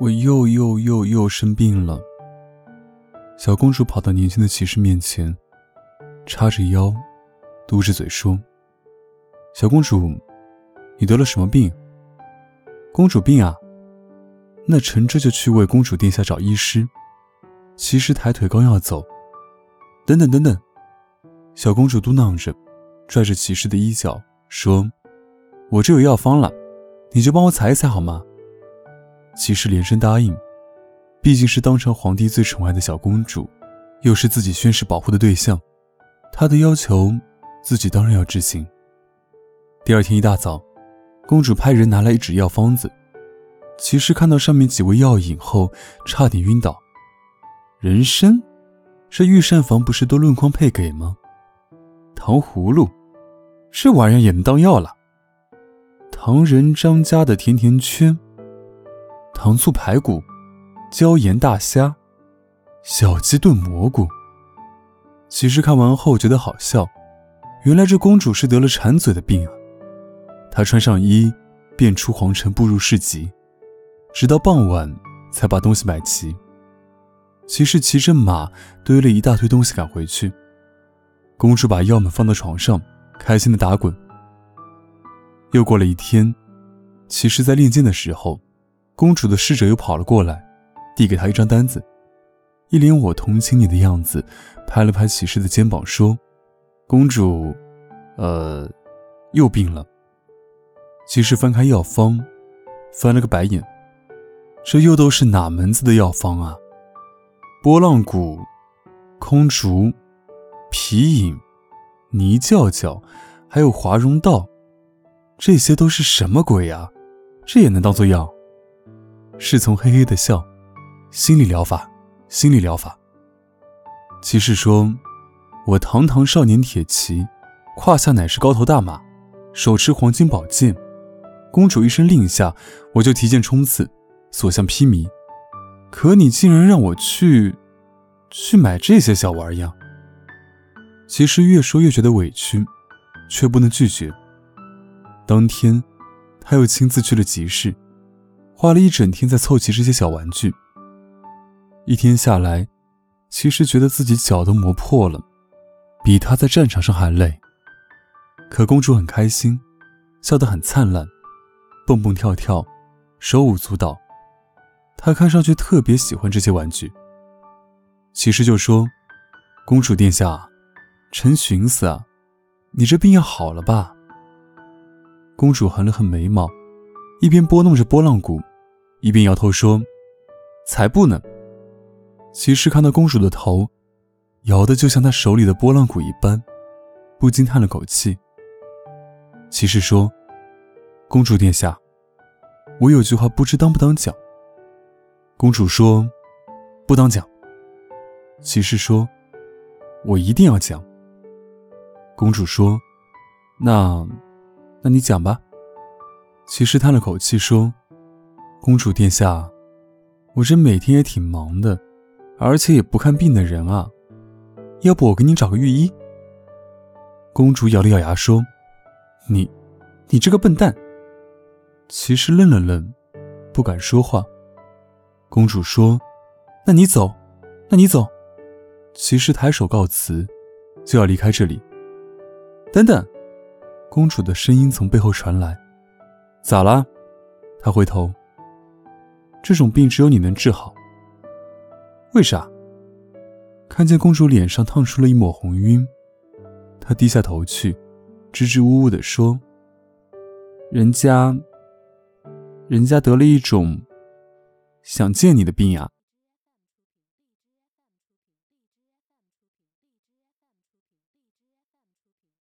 我又又又又生病了。小公主跑到年轻的骑士面前，叉着腰，嘟着嘴说：“小公主，你得了什么病？”公主病啊？那臣这就去为公主殿下找医师。骑士抬腿刚要走，等等等等，小公主嘟囔着，拽着骑士的衣角说：“我这有药方了，你就帮我采一采好吗？”骑士连声答应，毕竟是当朝皇帝最宠爱的小公主，又是自己宣誓保护的对象，他的要求自己当然要执行。第二天一大早，公主派人拿来一纸药方子，骑士看到上面几味药引后，差点晕倒。人参，这御膳房不是都论筐配给吗？糖葫芦，这玩意儿也能当药了？唐人张家的甜甜圈。糖醋排骨、椒盐大虾、小鸡炖蘑菇。骑士看完后觉得好笑，原来这公主是得了馋嘴的病啊！她穿上衣，便出皇城步入市集，直到傍晚才把东西买齐。骑士骑着马，堆了一大堆东西赶回去。公主把药们放到床上，开心的打滚。又过了一天，骑士在练剑的时候。公主的侍者又跑了过来，递给他一张单子，一脸我同情你的样子，拍了拍骑士的肩膀说：“公主，呃，又病了。”骑士翻开药方，翻了个白眼，这又都是哪门子的药方啊？波浪鼓、空竹、皮影、泥叫叫，还有华容道，这些都是什么鬼呀？这也能当做药？侍从嘿嘿的笑，心理疗法，心理疗法。骑士说：“我堂堂少年铁骑，胯下乃是高头大马，手持黄金宝剑。公主一声令下，我就提剑冲刺，所向披靡。可你竟然让我去，去买这些小玩意儿。”骑士越说越觉得委屈，却不能拒绝。当天，他又亲自去了集市。花了一整天在凑齐这些小玩具。一天下来，其实觉得自己脚都磨破了，比他在战场上还累。可公主很开心，笑得很灿烂，蹦蹦跳跳，手舞足蹈。她看上去特别喜欢这些玩具。骑士就说：“公主殿下，臣寻思啊，你这病要好了吧？”公主横了横眉毛，一边拨弄着拨浪鼓。一边摇头说：“才不呢。”骑士看到公主的头，摇的就像他手里的拨浪鼓一般，不禁叹了口气。骑士说：“公主殿下，我有句话不知当不当讲。”公主说：“不当讲。”骑士说：“我一定要讲。”公主说：“那，那你讲吧。”骑士叹了口气说。公主殿下，我这每天也挺忙的，而且也不看病的人啊，要不我给你找个御医？公主咬了咬牙说：“你，你这个笨蛋！”骑士愣了愣，不敢说话。公主说：“那你走，那你走。”骑士抬手告辞，就要离开这里。等等，公主的声音从背后传来：“咋啦？”他回头。这种病只有你能治好。为啥？看见公主脸上烫出了一抹红晕，她低下头去，支支吾吾地说：“人家，人家得了一种想见你的病呀。”